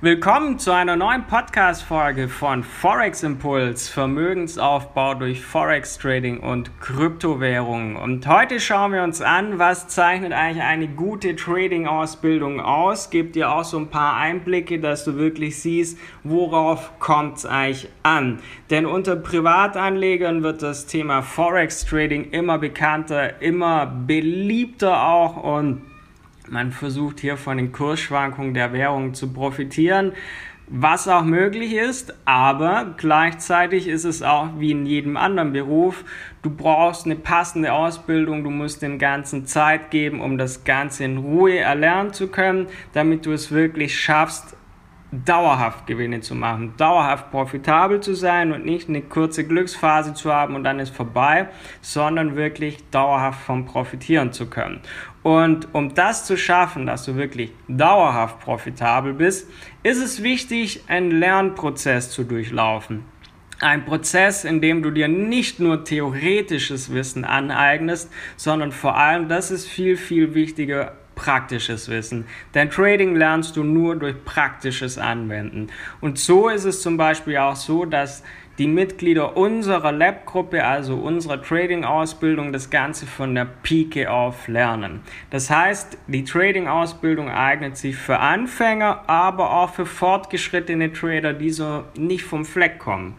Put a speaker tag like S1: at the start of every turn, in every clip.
S1: Willkommen zu einer neuen Podcast-Folge von Forex Impuls, Vermögensaufbau durch Forex Trading und Kryptowährungen. Und heute schauen wir uns an, was zeichnet eigentlich eine gute Trading-Ausbildung aus. Gibt dir auch so ein paar Einblicke, dass du wirklich siehst, worauf kommt es eigentlich an. Denn unter Privatanlegern wird das Thema Forex Trading immer bekannter, immer beliebter auch und man versucht hier von den Kursschwankungen der Währung zu profitieren, was auch möglich ist, aber gleichzeitig ist es auch wie in jedem anderen Beruf, du brauchst eine passende Ausbildung, du musst den ganzen Zeit geben, um das Ganze in Ruhe erlernen zu können, damit du es wirklich schaffst, dauerhaft Gewinne zu machen, dauerhaft profitabel zu sein und nicht eine kurze Glücksphase zu haben und dann ist vorbei, sondern wirklich dauerhaft vom Profitieren zu können. Und um das zu schaffen, dass du wirklich dauerhaft profitabel bist, ist es wichtig, einen Lernprozess zu durchlaufen. Ein Prozess, in dem du dir nicht nur theoretisches Wissen aneignest, sondern vor allem, das ist viel, viel wichtiger, praktisches Wissen. Denn Trading lernst du nur durch praktisches Anwenden. Und so ist es zum Beispiel auch so, dass die Mitglieder unserer Lab-Gruppe, also unserer Trading-Ausbildung, das Ganze von der Pike auf lernen. Das heißt, die Trading-Ausbildung eignet sich für Anfänger, aber auch für fortgeschrittene Trader, die so nicht vom Fleck kommen.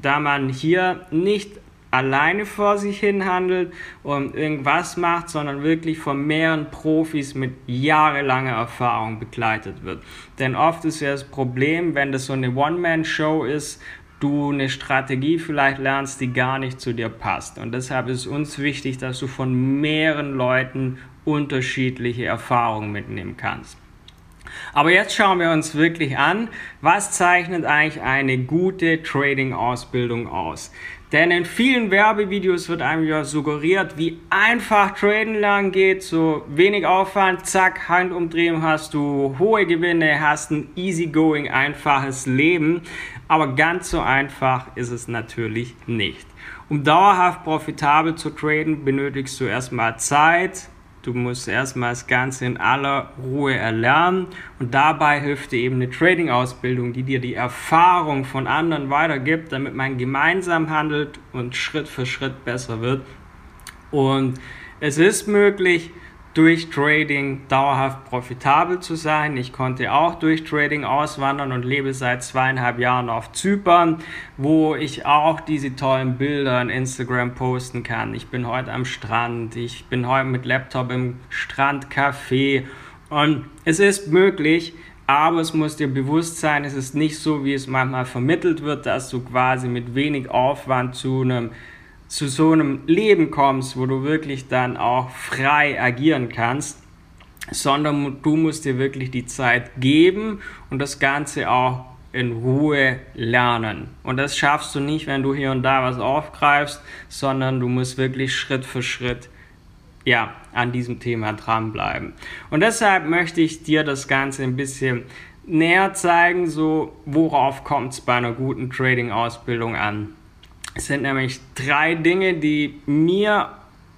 S1: Da man hier nicht alleine vor sich hin handelt und irgendwas macht, sondern wirklich von mehreren Profis mit jahrelanger Erfahrung begleitet wird. Denn oft ist ja das Problem, wenn das so eine One-Man-Show ist, du eine Strategie vielleicht lernst, die gar nicht zu dir passt. Und deshalb ist uns wichtig, dass du von mehreren Leuten unterschiedliche Erfahrungen mitnehmen kannst. Aber jetzt schauen wir uns wirklich an, was zeichnet eigentlich eine gute Trading-Ausbildung aus. Denn in vielen Werbevideos wird einem ja suggeriert, wie einfach Traden lernen geht, so wenig Aufwand, zack, Handumdrehung hast du hohe Gewinne, hast ein easygoing, einfaches Leben. Aber ganz so einfach ist es natürlich nicht. Um dauerhaft profitabel zu traden, benötigst du erstmal Zeit, Du musst erstmal das Ganze in aller Ruhe erlernen und dabei hilft dir eben eine Trading-Ausbildung, die dir die Erfahrung von anderen weitergibt, damit man gemeinsam handelt und Schritt für Schritt besser wird. Und es ist möglich, durch Trading dauerhaft profitabel zu sein. Ich konnte auch durch Trading auswandern und lebe seit zweieinhalb Jahren auf Zypern, wo ich auch diese tollen Bilder in Instagram posten kann. Ich bin heute am Strand, ich bin heute mit Laptop im Strandcafé und es ist möglich, aber es muss dir bewusst sein, es ist nicht so, wie es manchmal vermittelt wird, dass du quasi mit wenig Aufwand zu einem zu so einem Leben kommst, wo du wirklich dann auch frei agieren kannst, sondern du musst dir wirklich die Zeit geben und das Ganze auch in Ruhe lernen. Und das schaffst du nicht, wenn du hier und da was aufgreifst, sondern du musst wirklich Schritt für Schritt ja, an diesem Thema dranbleiben. Und deshalb möchte ich dir das Ganze ein bisschen näher zeigen, so worauf kommt es bei einer guten Trading-Ausbildung an. Es sind nämlich drei Dinge, die mir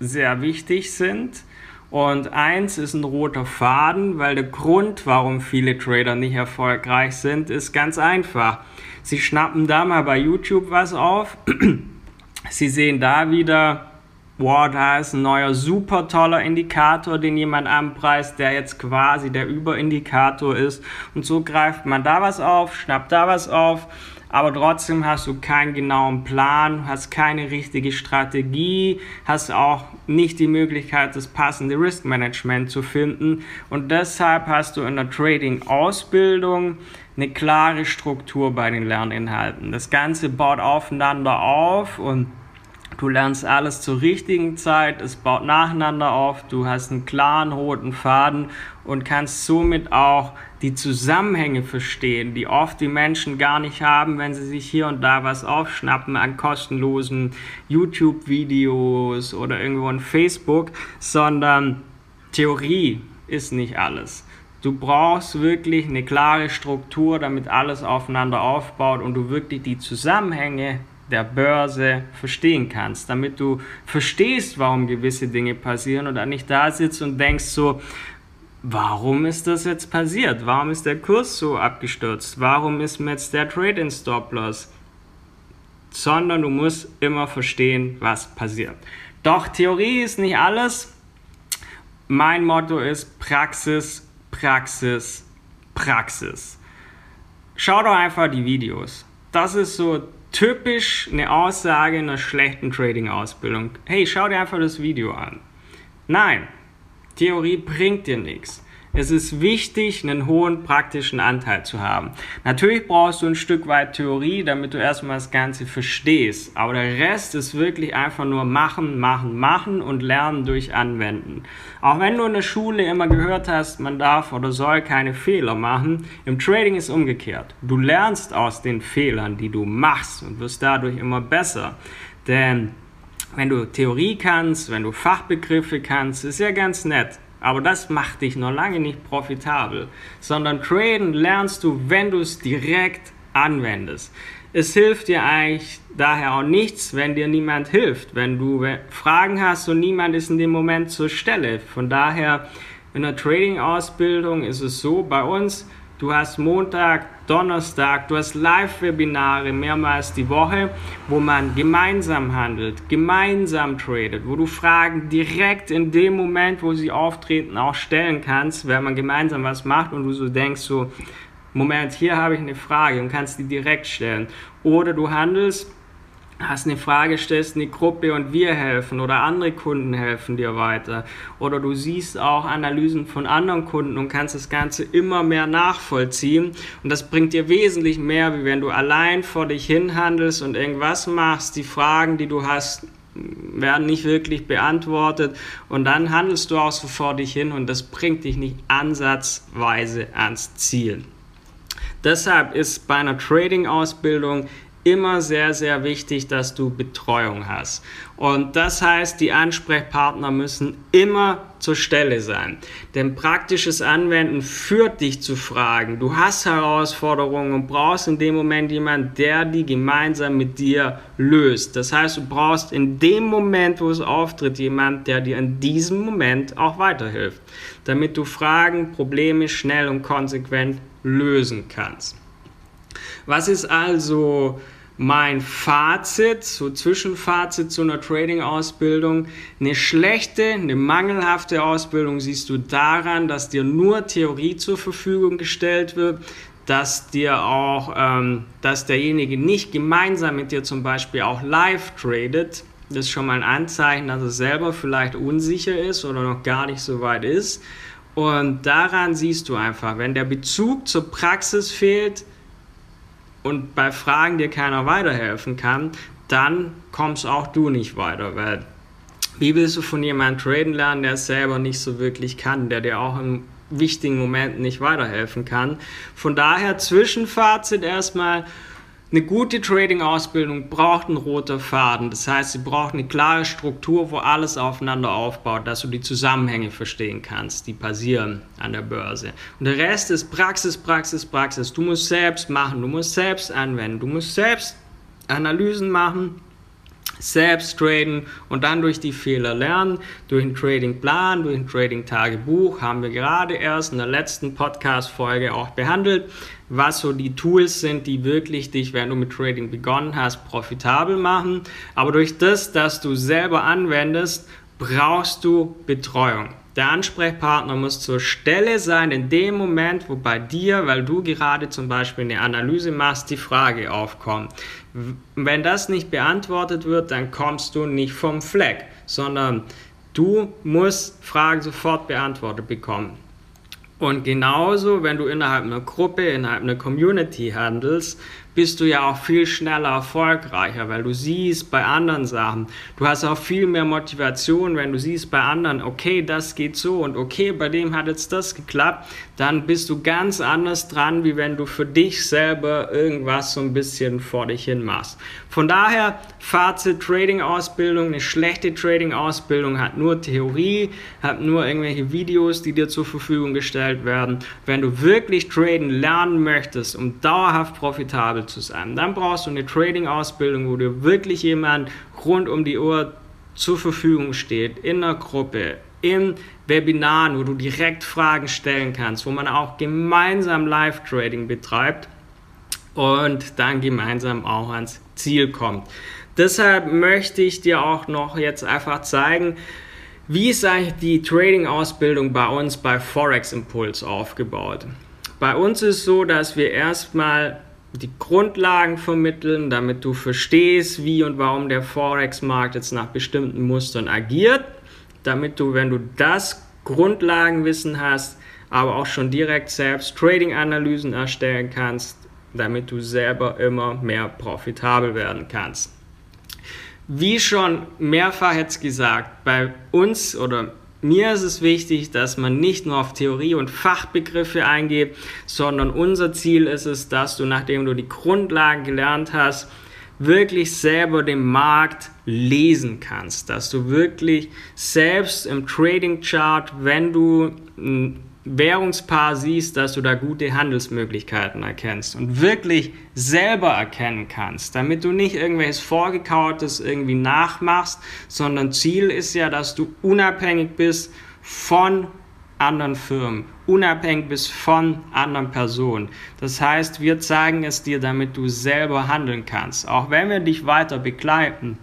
S1: sehr wichtig sind. Und eins ist ein roter Faden, weil der Grund, warum viele Trader nicht erfolgreich sind, ist ganz einfach. Sie schnappen da mal bei YouTube was auf. Sie sehen da wieder, boah, da ist ein neuer super toller Indikator, den jemand anpreist, der jetzt quasi der Überindikator ist. Und so greift man da was auf, schnappt da was auf aber trotzdem hast du keinen genauen Plan, hast keine richtige Strategie, hast auch nicht die Möglichkeit, das passende Risk Management zu finden. Und deshalb hast du in der Trading-Ausbildung eine klare Struktur bei den Lerninhalten. Das Ganze baut aufeinander auf und Du lernst alles zur richtigen Zeit, es baut nacheinander auf, du hast einen klaren roten Faden und kannst somit auch die Zusammenhänge verstehen, die oft die Menschen gar nicht haben, wenn sie sich hier und da was aufschnappen an kostenlosen YouTube-Videos oder irgendwo in Facebook, sondern Theorie ist nicht alles. Du brauchst wirklich eine klare Struktur, damit alles aufeinander aufbaut und du wirklich die Zusammenhänge der Börse verstehen kannst, damit du verstehst, warum gewisse Dinge passieren und dann nicht da sitzt und denkst so, warum ist das jetzt passiert? Warum ist der Kurs so abgestürzt? Warum ist jetzt der Trade in Stop Loss? Sondern du musst immer verstehen, was passiert. Doch Theorie ist nicht alles. Mein Motto ist Praxis, Praxis, Praxis. Schau doch einfach die Videos. Das ist so typisch eine Aussage in einer schlechten Trading-Ausbildung. Hey, schau dir einfach das Video an. Nein, Theorie bringt dir nichts. Es ist wichtig, einen hohen praktischen Anteil zu haben. Natürlich brauchst du ein Stück weit Theorie, damit du erstmal das Ganze verstehst. Aber der Rest ist wirklich einfach nur machen, machen, machen und lernen durch Anwenden. Auch wenn du in der Schule immer gehört hast, man darf oder soll keine Fehler machen, im Trading ist umgekehrt. Du lernst aus den Fehlern, die du machst und wirst dadurch immer besser. Denn wenn du Theorie kannst, wenn du Fachbegriffe kannst, ist ja ganz nett. Aber das macht dich noch lange nicht profitabel, sondern traden lernst du, wenn du es direkt anwendest. Es hilft dir eigentlich daher auch nichts, wenn dir niemand hilft, wenn du Fragen hast und niemand ist in dem Moment zur Stelle. Von daher in der Trading-Ausbildung ist es so bei uns, Du hast Montag, Donnerstag, du hast Live-Webinare mehrmals die Woche, wo man gemeinsam handelt, gemeinsam tradet, wo du Fragen direkt in dem Moment, wo sie auftreten, auch stellen kannst, wenn man gemeinsam was macht und du so denkst, so, Moment, hier habe ich eine Frage und kannst die direkt stellen. Oder du handelst hast eine Frage, stellst eine Gruppe und wir helfen oder andere Kunden helfen dir weiter. Oder du siehst auch Analysen von anderen Kunden und kannst das Ganze immer mehr nachvollziehen. Und das bringt dir wesentlich mehr, wie wenn du allein vor dich hin handelst und irgendwas machst. Die Fragen, die du hast, werden nicht wirklich beantwortet und dann handelst du auch so vor dich hin und das bringt dich nicht ansatzweise ans Ziel. Deshalb ist bei einer Trading-Ausbildung immer sehr, sehr wichtig, dass du Betreuung hast. Und das heißt, die Ansprechpartner müssen immer zur Stelle sein. Denn praktisches Anwenden führt dich zu Fragen. Du hast Herausforderungen und brauchst in dem Moment jemanden, der die gemeinsam mit dir löst. Das heißt, du brauchst in dem Moment, wo es auftritt, jemanden, der dir in diesem Moment auch weiterhilft, damit du Fragen, Probleme schnell und konsequent lösen kannst. Was ist also mein Fazit, so Zwischenfazit zu einer Trading-Ausbildung? Eine schlechte, eine mangelhafte Ausbildung siehst du daran, dass dir nur Theorie zur Verfügung gestellt wird, dass dir auch, ähm, dass derjenige nicht gemeinsam mit dir zum Beispiel auch live tradet. Das ist schon mal ein Anzeichen, dass er selber vielleicht unsicher ist oder noch gar nicht so weit ist. Und daran siehst du einfach, wenn der Bezug zur Praxis fehlt, und bei Fragen dir keiner weiterhelfen kann, dann kommst auch du nicht weiter, weil wie willst du von jemandem traden lernen, der es selber nicht so wirklich kann, der dir auch in wichtigen Momenten nicht weiterhelfen kann. Von daher Zwischenfazit erstmal, eine gute Trading-Ausbildung braucht einen roter Faden. Das heißt, sie braucht eine klare Struktur, wo alles aufeinander aufbaut, dass du die Zusammenhänge verstehen kannst, die passieren an der Börse. Und der Rest ist Praxis, Praxis, Praxis. Du musst selbst machen, du musst selbst anwenden, du musst selbst Analysen machen selbst traden und dann durch die Fehler lernen, durch einen Tradingplan, durch ein Trading-Tagebuch haben wir gerade erst in der letzten Podcast-Folge auch behandelt, was so die Tools sind, die wirklich dich, wenn du mit Trading begonnen hast, profitabel machen. Aber durch das, dass du selber anwendest, brauchst du Betreuung. Der Ansprechpartner muss zur Stelle sein in dem Moment, wo bei dir, weil du gerade zum Beispiel eine Analyse machst, die Frage aufkommt. Wenn das nicht beantwortet wird, dann kommst du nicht vom Fleck, sondern du musst Fragen sofort beantwortet bekommen. Und genauso, wenn du innerhalb einer Gruppe, innerhalb einer Community handelst, bist du ja auch viel schneller erfolgreicher, weil du siehst bei anderen Sachen, du hast auch viel mehr Motivation, wenn du siehst bei anderen, okay, das geht so und okay, bei dem hat jetzt das geklappt, dann bist du ganz anders dran, wie wenn du für dich selber irgendwas so ein bisschen vor dich hin machst. Von daher, Fazit, Trading-Ausbildung, eine schlechte Trading-Ausbildung hat nur Theorie, hat nur irgendwelche Videos, die dir zur Verfügung gestellt werden. Wenn du wirklich traden lernen möchtest, um dauerhaft profitabel profitabel zu sein. Dann brauchst du eine Trading-Ausbildung, wo dir wirklich jemand rund um die Uhr zur Verfügung steht, in einer Gruppe, in Webinaren, wo du direkt Fragen stellen kannst, wo man auch gemeinsam Live-Trading betreibt und dann gemeinsam auch ans Ziel kommt. Deshalb möchte ich dir auch noch jetzt einfach zeigen, wie ist eigentlich die Trading-Ausbildung bei uns bei Forex Impulse aufgebaut? Bei uns ist so, dass wir erstmal die Grundlagen vermitteln, damit du verstehst, wie und warum der Forex-Markt jetzt nach bestimmten Mustern agiert, damit du, wenn du das Grundlagenwissen hast, aber auch schon direkt selbst Trading-Analysen erstellen kannst, damit du selber immer mehr profitabel werden kannst. Wie schon mehrfach jetzt gesagt, bei uns oder mir ist es wichtig, dass man nicht nur auf Theorie und Fachbegriffe eingeht, sondern unser Ziel ist es, dass du, nachdem du die Grundlagen gelernt hast, wirklich selber den Markt lesen kannst, dass du wirklich selbst im Trading Chart, wenn du Währungspaar siehst, dass du da gute Handelsmöglichkeiten erkennst und wirklich selber erkennen kannst, damit du nicht irgendwelches Vorgekautes irgendwie nachmachst, sondern Ziel ist ja, dass du unabhängig bist von anderen Firmen, unabhängig bist von anderen Personen. Das heißt, wir zeigen es dir, damit du selber handeln kannst, auch wenn wir dich weiter begleiten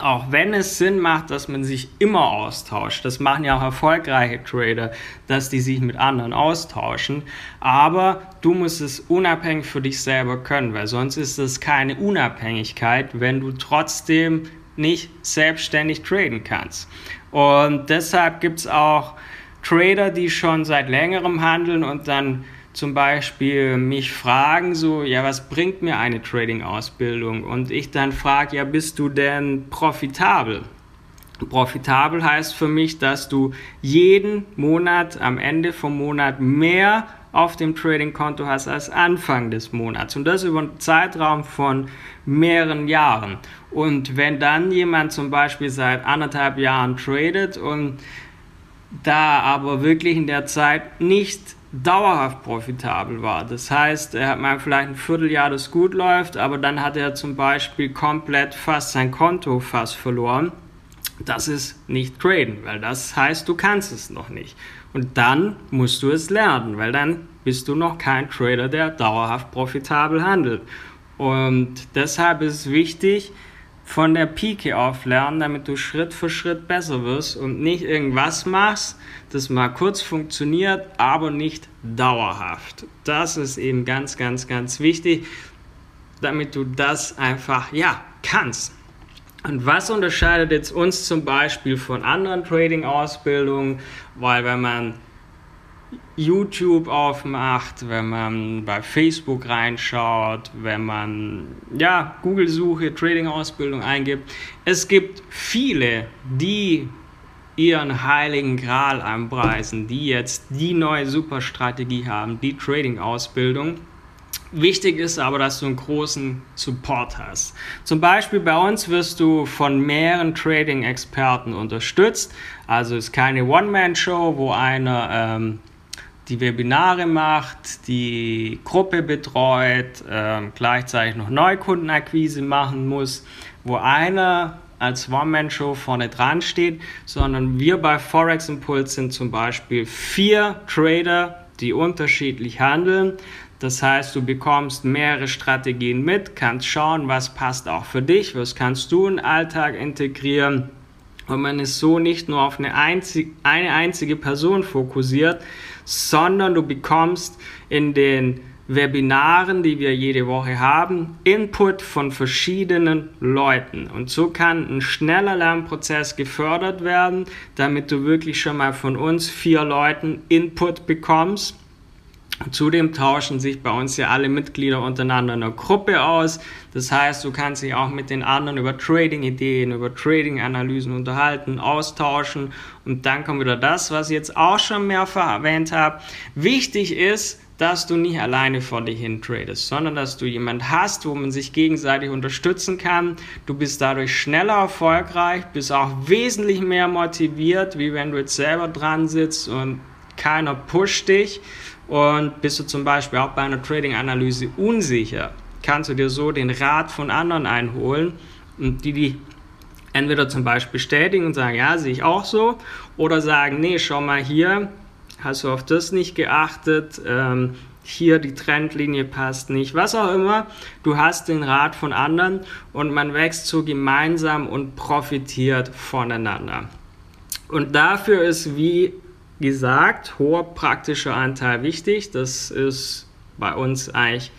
S1: auch wenn es Sinn macht, dass man sich immer austauscht, das machen ja auch erfolgreiche Trader, dass die sich mit anderen austauschen, aber du musst es unabhängig für dich selber können, weil sonst ist es keine Unabhängigkeit, wenn du trotzdem nicht selbstständig traden kannst. Und deshalb gibt es auch Trader, die schon seit längerem handeln und dann zum Beispiel mich fragen, so, ja, was bringt mir eine Trading-Ausbildung? Und ich dann frage, ja, bist du denn profitabel? Profitabel heißt für mich, dass du jeden Monat am Ende vom Monat mehr auf dem Trading-Konto hast als Anfang des Monats. Und das über einen Zeitraum von mehreren Jahren. Und wenn dann jemand zum Beispiel seit anderthalb Jahren tradet und da aber wirklich in der Zeit nicht dauerhaft profitabel war. Das heißt, er hat mal vielleicht ein Vierteljahr, das gut läuft, aber dann hat er zum Beispiel komplett fast sein Konto fast verloren. Das ist nicht traden, weil das heißt, du kannst es noch nicht. Und dann musst du es lernen, weil dann bist du noch kein Trader, der dauerhaft profitabel handelt. Und deshalb ist es wichtig, von der Pike auf lernen, damit du Schritt für Schritt besser wirst und nicht irgendwas machst, das mal kurz funktioniert, aber nicht dauerhaft. Das ist eben ganz, ganz, ganz wichtig, damit du das einfach, ja, kannst. Und was unterscheidet jetzt uns zum Beispiel von anderen Trading-Ausbildungen? Weil wenn man YouTube aufmacht, wenn man bei Facebook reinschaut, wenn man ja Google-Suche, Trading-Ausbildung eingibt. Es gibt viele, die ihren heiligen Gral anpreisen, die jetzt die neue Superstrategie haben, die Trading-Ausbildung. Wichtig ist aber, dass du einen großen Support hast. Zum Beispiel bei uns wirst du von mehreren Trading-Experten unterstützt. Also ist keine One-Man-Show, wo einer ähm, die Webinare macht, die Gruppe betreut, äh, gleichzeitig noch Neukundenakquise machen muss, wo einer als One-Man-Show vorne dran steht, sondern wir bei Forex Impulse sind zum Beispiel vier Trader, die unterschiedlich handeln. Das heißt, du bekommst mehrere Strategien mit, kannst schauen, was passt auch für dich, was kannst du in den Alltag integrieren. Und man ist so nicht nur auf eine, einzig, eine einzige Person fokussiert, sondern du bekommst in den Webinaren, die wir jede Woche haben, Input von verschiedenen Leuten. Und so kann ein schneller Lernprozess gefördert werden, damit du wirklich schon mal von uns vier Leuten Input bekommst Zudem tauschen sich bei uns ja alle Mitglieder untereinander in einer Gruppe aus. Das heißt, du kannst dich auch mit den anderen über Trading-Ideen, über Trading-Analysen unterhalten, austauschen. Und dann kommt wieder das, was ich jetzt auch schon mehrfach erwähnt habe. Wichtig ist, dass du nicht alleine vor dich hin tradest, sondern dass du jemand hast, wo man sich gegenseitig unterstützen kann. Du bist dadurch schneller erfolgreich, bist auch wesentlich mehr motiviert, wie wenn du jetzt selber dran sitzt und keiner pusht dich. Und bist du zum Beispiel auch bei einer Trading-Analyse unsicher, kannst du dir so den Rat von anderen einholen, die, die entweder zum Beispiel bestätigen und sagen, ja, sehe ich auch so, oder sagen, nee, schau mal hier, hast du auf das nicht geachtet, ähm, hier die Trendlinie passt nicht, was auch immer. Du hast den Rat von anderen und man wächst so gemeinsam und profitiert voneinander. Und dafür ist, wie gesagt, hoher praktischer Anteil wichtig. Das ist bei uns eigentlich,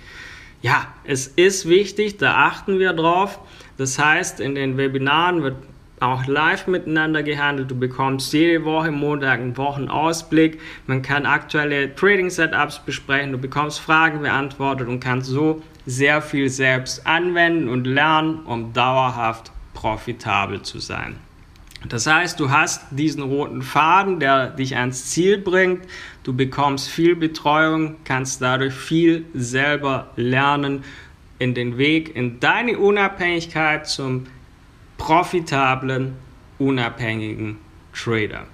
S1: ja, es ist wichtig, da achten wir drauf. Das heißt, in den Webinaren wird auch live miteinander gehandelt. Du bekommst jede Woche Montag einen Wochenausblick. Man kann aktuelle Trading-Setups besprechen. Du bekommst Fragen beantwortet und kannst so sehr viel selbst anwenden und lernen, um dauerhaft profitabel zu sein. Das heißt, du hast diesen roten Faden, der dich ans Ziel bringt. Du bekommst viel Betreuung, kannst dadurch viel selber lernen in den Weg in deine Unabhängigkeit zum profitablen, unabhängigen Trader.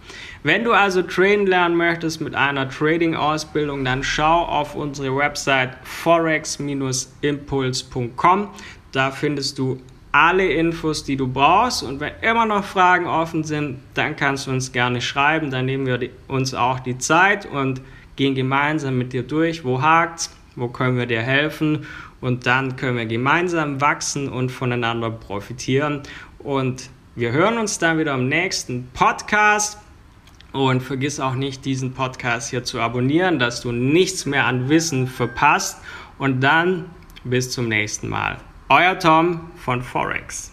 S1: Wenn du also traden lernen möchtest mit einer Trading-Ausbildung, dann schau auf unsere Website forex-impuls.com. Da findest du alle Infos, die du brauchst. Und wenn immer noch Fragen offen sind, dann kannst du uns gerne schreiben. Dann nehmen wir uns auch die Zeit und gehen gemeinsam mit dir durch. Wo hakt's? Wo können wir dir helfen? Und dann können wir gemeinsam wachsen und voneinander profitieren. Und wir hören uns dann wieder im nächsten Podcast. Und vergiss auch nicht, diesen Podcast hier zu abonnieren, dass du nichts mehr an Wissen verpasst. Und dann bis zum nächsten Mal. Euer Tom von Forex.